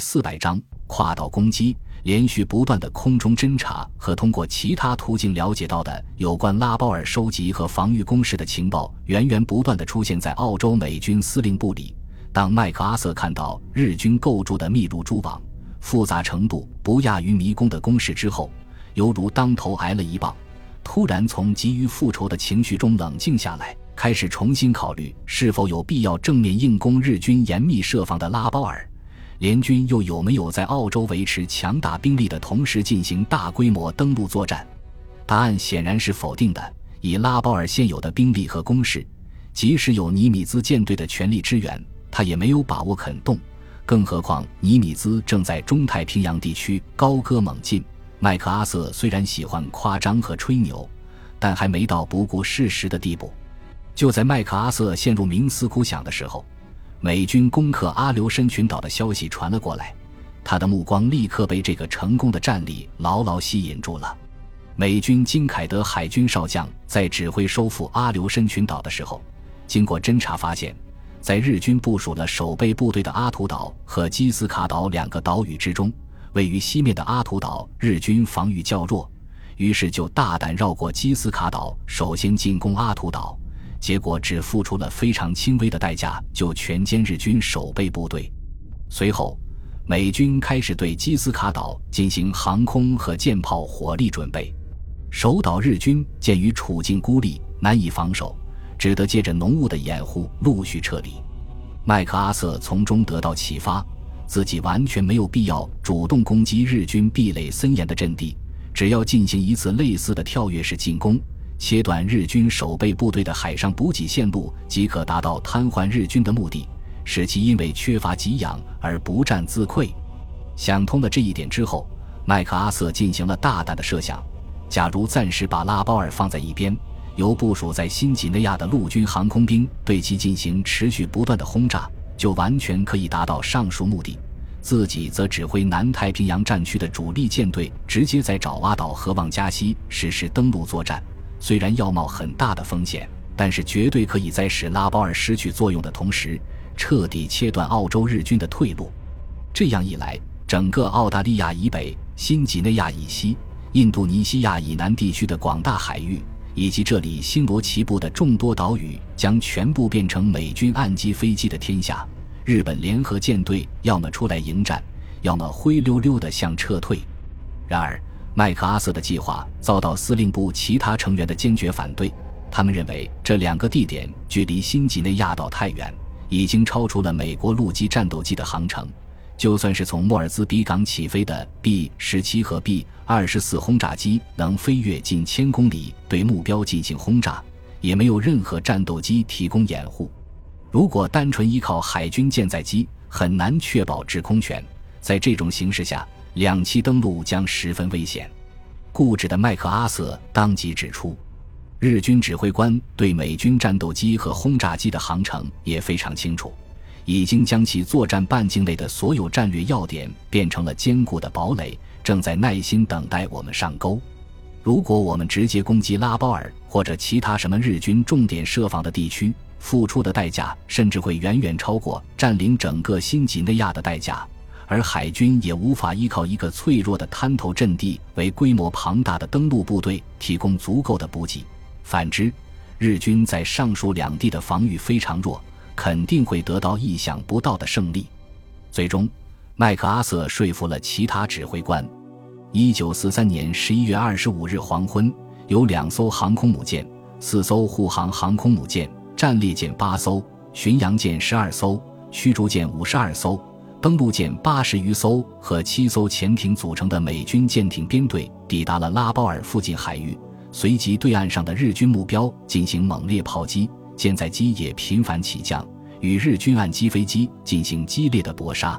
四百章：跨岛攻击。连续不断的空中侦察和通过其他途径了解到的有关拉包尔收集和防御工事的情报，源源不断的出现在澳洲美军司令部里。当麦克阿瑟看到日军构筑的密如蛛网、复杂程度不亚于迷宫的工事之后，犹如当头挨了一棒，突然从急于复仇的情绪中冷静下来，开始重新考虑是否有必要正面硬攻日军严密设防的拉包尔。联军又有没有在澳洲维持强大兵力的同时进行大规模登陆作战？答案显然是否定的。以拉包尔现有的兵力和攻势，即使有尼米兹舰队的全力支援，他也没有把握肯动。更何况尼米兹正在中太平洋地区高歌猛进。麦克阿瑟虽然喜欢夸张和吹牛，但还没到不顾事实的地步。就在麦克阿瑟陷入冥思苦想的时候。美军攻克阿留申群岛的消息传了过来，他的目光立刻被这个成功的战例牢牢吸引住了。美军金凯德海军少将在指挥收复阿留申群岛的时候，经过侦查发现，在日军部署了守备部队的阿图岛和基斯卡岛两个岛屿之中，位于西面的阿图岛日军防御较弱，于是就大胆绕过基斯卡岛，首先进攻阿图岛。结果只付出了非常轻微的代价，就全歼日军守备部队。随后，美军开始对基斯卡岛进行航空和舰炮火力准备。守岛日军鉴于处境孤立，难以防守，只得借着浓雾的掩护陆续撤离。麦克阿瑟从中得到启发，自己完全没有必要主动攻击日军壁垒森严的阵地，只要进行一次类似的跳跃式进攻。切断日军守备部队的海上补给线路，即可达到瘫痪日军的目的，使其因为缺乏给养而不战自溃。想通了这一点之后，麦克阿瑟进行了大胆的设想：假如暂时把拉包尔放在一边，由部署在新几内亚的陆军航空兵对其进行持续不断的轰炸，就完全可以达到上述目的。自己则指挥南太平洋战区的主力舰队，直接在爪哇岛和旺加西实施登陆作战。虽然要冒很大的风险，但是绝对可以在使拉包尔失去作用的同时，彻底切断澳洲日军的退路。这样一来，整个澳大利亚以北、新几内亚以西、印度尼西亚以南地区的广大海域，以及这里星罗棋布的众多岛屿，将全部变成美军岸基飞机的天下。日本联合舰队要么出来迎战，要么灰溜溜地向撤退。然而，麦克阿瑟的计划遭到司令部其他成员的坚决反对。他们认为这两个地点距离新几内亚岛太远，已经超出了美国陆基战斗机的航程。就算是从莫尔兹比港起飞的 B 十七和 B 二十四轰炸机能飞越近千公里对目标进行轰炸，也没有任何战斗机提供掩护。如果单纯依靠海军舰载机，很难确保制空权。在这种形势下，两栖登陆将十分危险。固执的麦克阿瑟当即指出，日军指挥官对美军战斗机和轰炸机的航程也非常清楚，已经将其作战半径内的所有战略要点变成了坚固的堡垒，正在耐心等待我们上钩。如果我们直接攻击拉包尔或者其他什么日军重点设防的地区，付出的代价甚至会远远超过占领整个新几内亚的代价。而海军也无法依靠一个脆弱的滩头阵地为规模庞大的登陆部队提供足够的补给。反之，日军在上述两地的防御非常弱，肯定会得到意想不到的胜利。最终，麦克阿瑟说服了其他指挥官。一九四三年十一月二十五日黄昏，有两艘航空母舰、四艘护航航空母舰、战列舰八艘、巡洋舰十二艘、驱逐舰五十二艘。登陆舰八十余艘和七艘潜艇组成的美军舰艇编队抵达了拉包尔附近海域，随即对岸上的日军目标进行猛烈炮击，舰载机也频繁起降，与日军岸基飞机进行激烈的搏杀。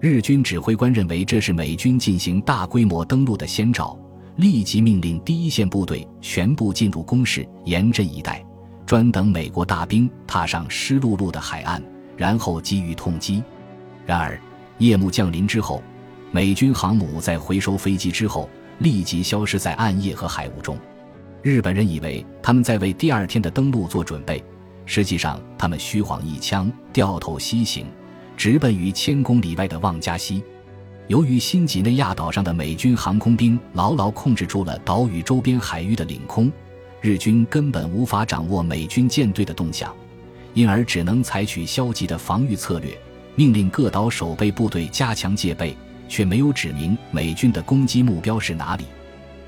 日军指挥官认为这是美军进行大规模登陆的先兆，立即命令第一线部队全部进入攻势，严阵以待，专等美国大兵踏上湿漉漉的海岸，然后给予痛击。然而，夜幕降临之后，美军航母在回收飞机之后立即消失在暗夜和海雾中。日本人以为他们在为第二天的登陆做准备，实际上他们虚晃一枪，掉头西行，直奔于千公里外的旺加西。由于新几内亚岛上的美军航空兵牢牢控制住了岛屿周边海域的领空，日军根本无法掌握美军舰队的动向，因而只能采取消极的防御策略，命令各岛守备部队加强戒备，却没有指明美军的攻击目标是哪里。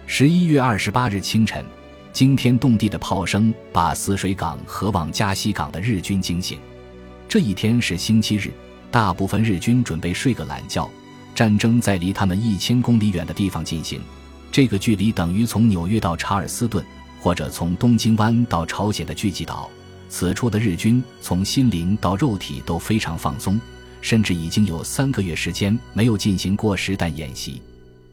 十一月二十八日清晨，惊天动地的炮声把泗水港和往加西港的日军惊醒。这一天是星期日，大部分日军准备睡个懒觉。战争在离他们一千公里远的地方进行，这个距离等于从纽约到查尔斯顿，或者从东京湾到朝鲜的聚集岛。此处的日军从心灵到肉体都非常放松，甚至已经有三个月时间没有进行过实弹演习。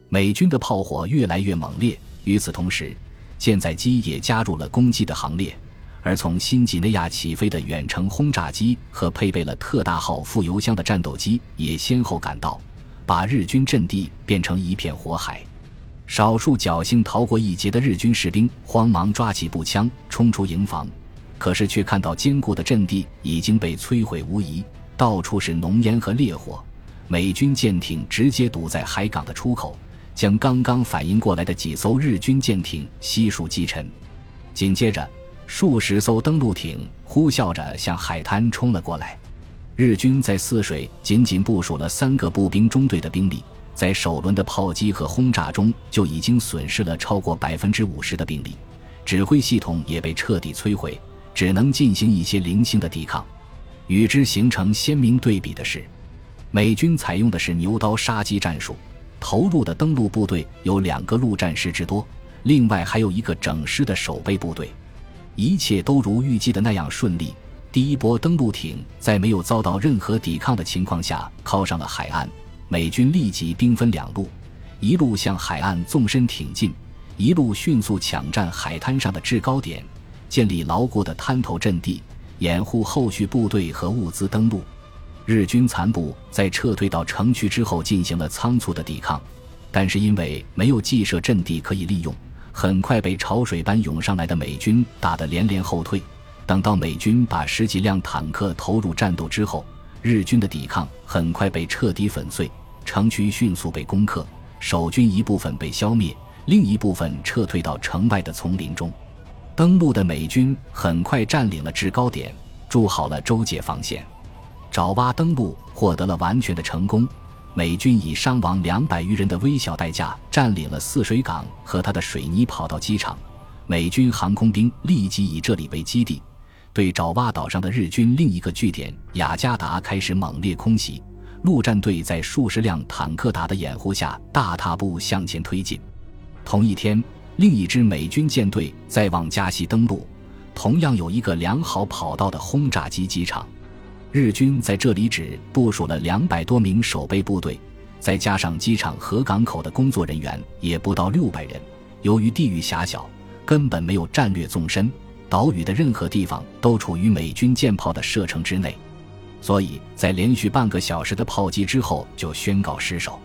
美军的炮火越来越猛烈，与此同时，舰载机也加入了攻击的行列。而从新几内亚起飞的远程轰炸机和配备了特大号副油箱的战斗机也先后赶到。把日军阵地变成一片火海，少数侥幸逃过一劫的日军士兵慌忙抓起步枪冲出营房，可是却看到坚固的阵地已经被摧毁无疑，到处是浓烟和烈火。美军舰艇直接堵在海港的出口，将刚刚反应过来的几艘日军舰艇悉数击沉。紧接着，数十艘登陆艇呼啸着向海滩冲了过来。日军在泗水仅仅部署了三个步兵中队的兵力，在首轮的炮击和轰炸中就已经损失了超过百分之五十的兵力，指挥系统也被彻底摧毁，只能进行一些零星的抵抗。与之形成鲜明对比的是，美军采用的是牛刀杀鸡战术，投入的登陆部队有两个陆战师之多，另外还有一个整师的守备部队，一切都如预计的那样顺利。第一波登陆艇在没有遭到任何抵抗的情况下靠上了海岸，美军立即兵分两路，一路向海岸纵深挺进，一路迅速抢占海滩上的制高点，建立牢固的滩头阵地，掩护后续部队和物资登陆。日军残部在撤退到城区之后进行了仓促的抵抗，但是因为没有既设阵地可以利用，很快被潮水般涌上来的美军打得连连后退。等到美军把十几辆坦克投入战斗之后，日军的抵抗很快被彻底粉碎，城区迅速被攻克，守军一部分被消灭，另一部分撤退到城外的丛林中。登陆的美军很快占领了制高点，筑好了周界防线。爪哇登陆获得了完全的成功，美军以伤亡两百余人的微小代价占领了泗水港和它的水泥跑道机场。美军航空兵立即以这里为基地。对爪哇岛上的日军另一个据点雅加达开始猛烈空袭，陆战队在数十辆坦克打的掩护下大踏步向前推进。同一天，另一支美军舰队在往加西登陆，同样有一个良好跑道的轰炸机机场。日军在这里只部署了两百多名守备部队，再加上机场和港口的工作人员，也不到六百人。由于地域狭小，根本没有战略纵深。岛屿的任何地方都处于美军舰炮的射程之内，所以在连续半个小时的炮击之后就宣告失守。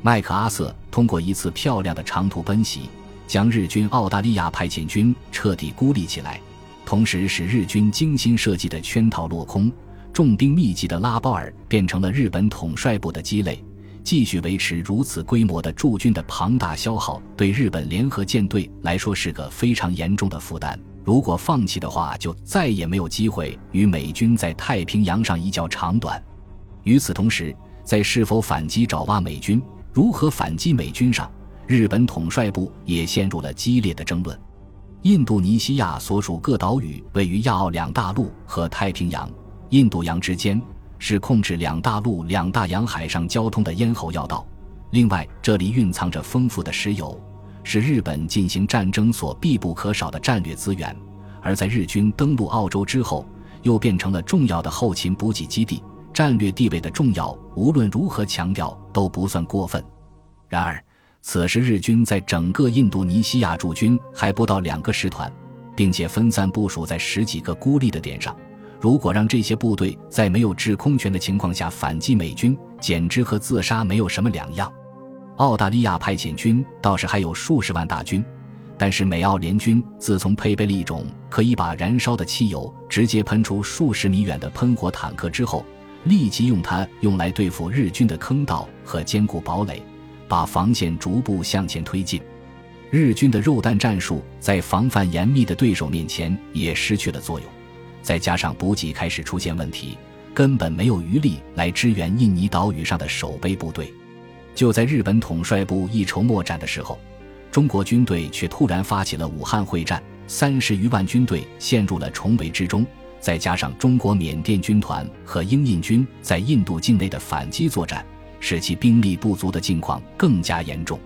麦克阿瑟通过一次漂亮的长途奔袭，将日军澳大利亚派遣军彻底孤立起来，同时使日军精心设计的圈套落空，重兵密集的拉包尔变成了日本统帅部的鸡肋。继续维持如此规模的驻军的庞大消耗，对日本联合舰队来说是个非常严重的负担。如果放弃的话，就再也没有机会与美军在太平洋上一较长短。与此同时，在是否反击爪哇美军、如何反击美军上，日本统帅部也陷入了激烈的争论。印度尼西亚所属各岛屿位于亚澳两大陆和太平洋、印度洋之间，是控制两大陆、两大洋海上交通的咽喉要道。另外，这里蕴藏着丰富的石油。是日本进行战争所必不可少的战略资源，而在日军登陆澳洲之后，又变成了重要的后勤补给基地。战略地位的重要，无论如何强调都不算过分。然而，此时日军在整个印度尼西亚驻军还不到两个师团，并且分散部署在十几个孤立的点上。如果让这些部队在没有制空权的情况下反击美军，简直和自杀没有什么两样。澳大利亚派遣军倒是还有数十万大军，但是美澳联军自从配备了一种可以把燃烧的汽油直接喷出数十米远的喷火坦克之后，立即用它用来对付日军的坑道和坚固堡垒，把防线逐步向前推进。日军的肉弹战术在防范严密的对手面前也失去了作用，再加上补给开始出现问题，根本没有余力来支援印尼岛屿上的守备部队。就在日本统帅部一筹莫展的时候，中国军队却突然发起了武汉会战，三十余万军队陷入了重围之中。再加上中国缅甸军团和英印军在印度境内的反击作战，使其兵力不足的境况更加严重。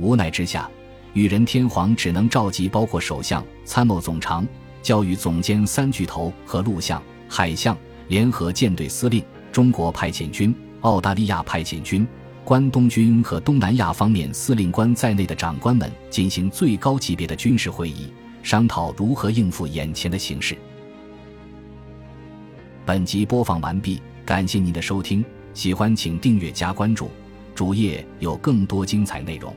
无奈之下，裕仁天皇只能召集包括首相、参谋总长、教育总监三巨头和陆相、海相联合舰队司令、中国派遣军、澳大利亚派遣军、关东军和东南亚方面司令官在内的长官们进行最高级别的军事会议，商讨如何应付眼前的形势。本集播放完毕，感谢您的收听，喜欢请订阅加关注，主页有更多精彩内容。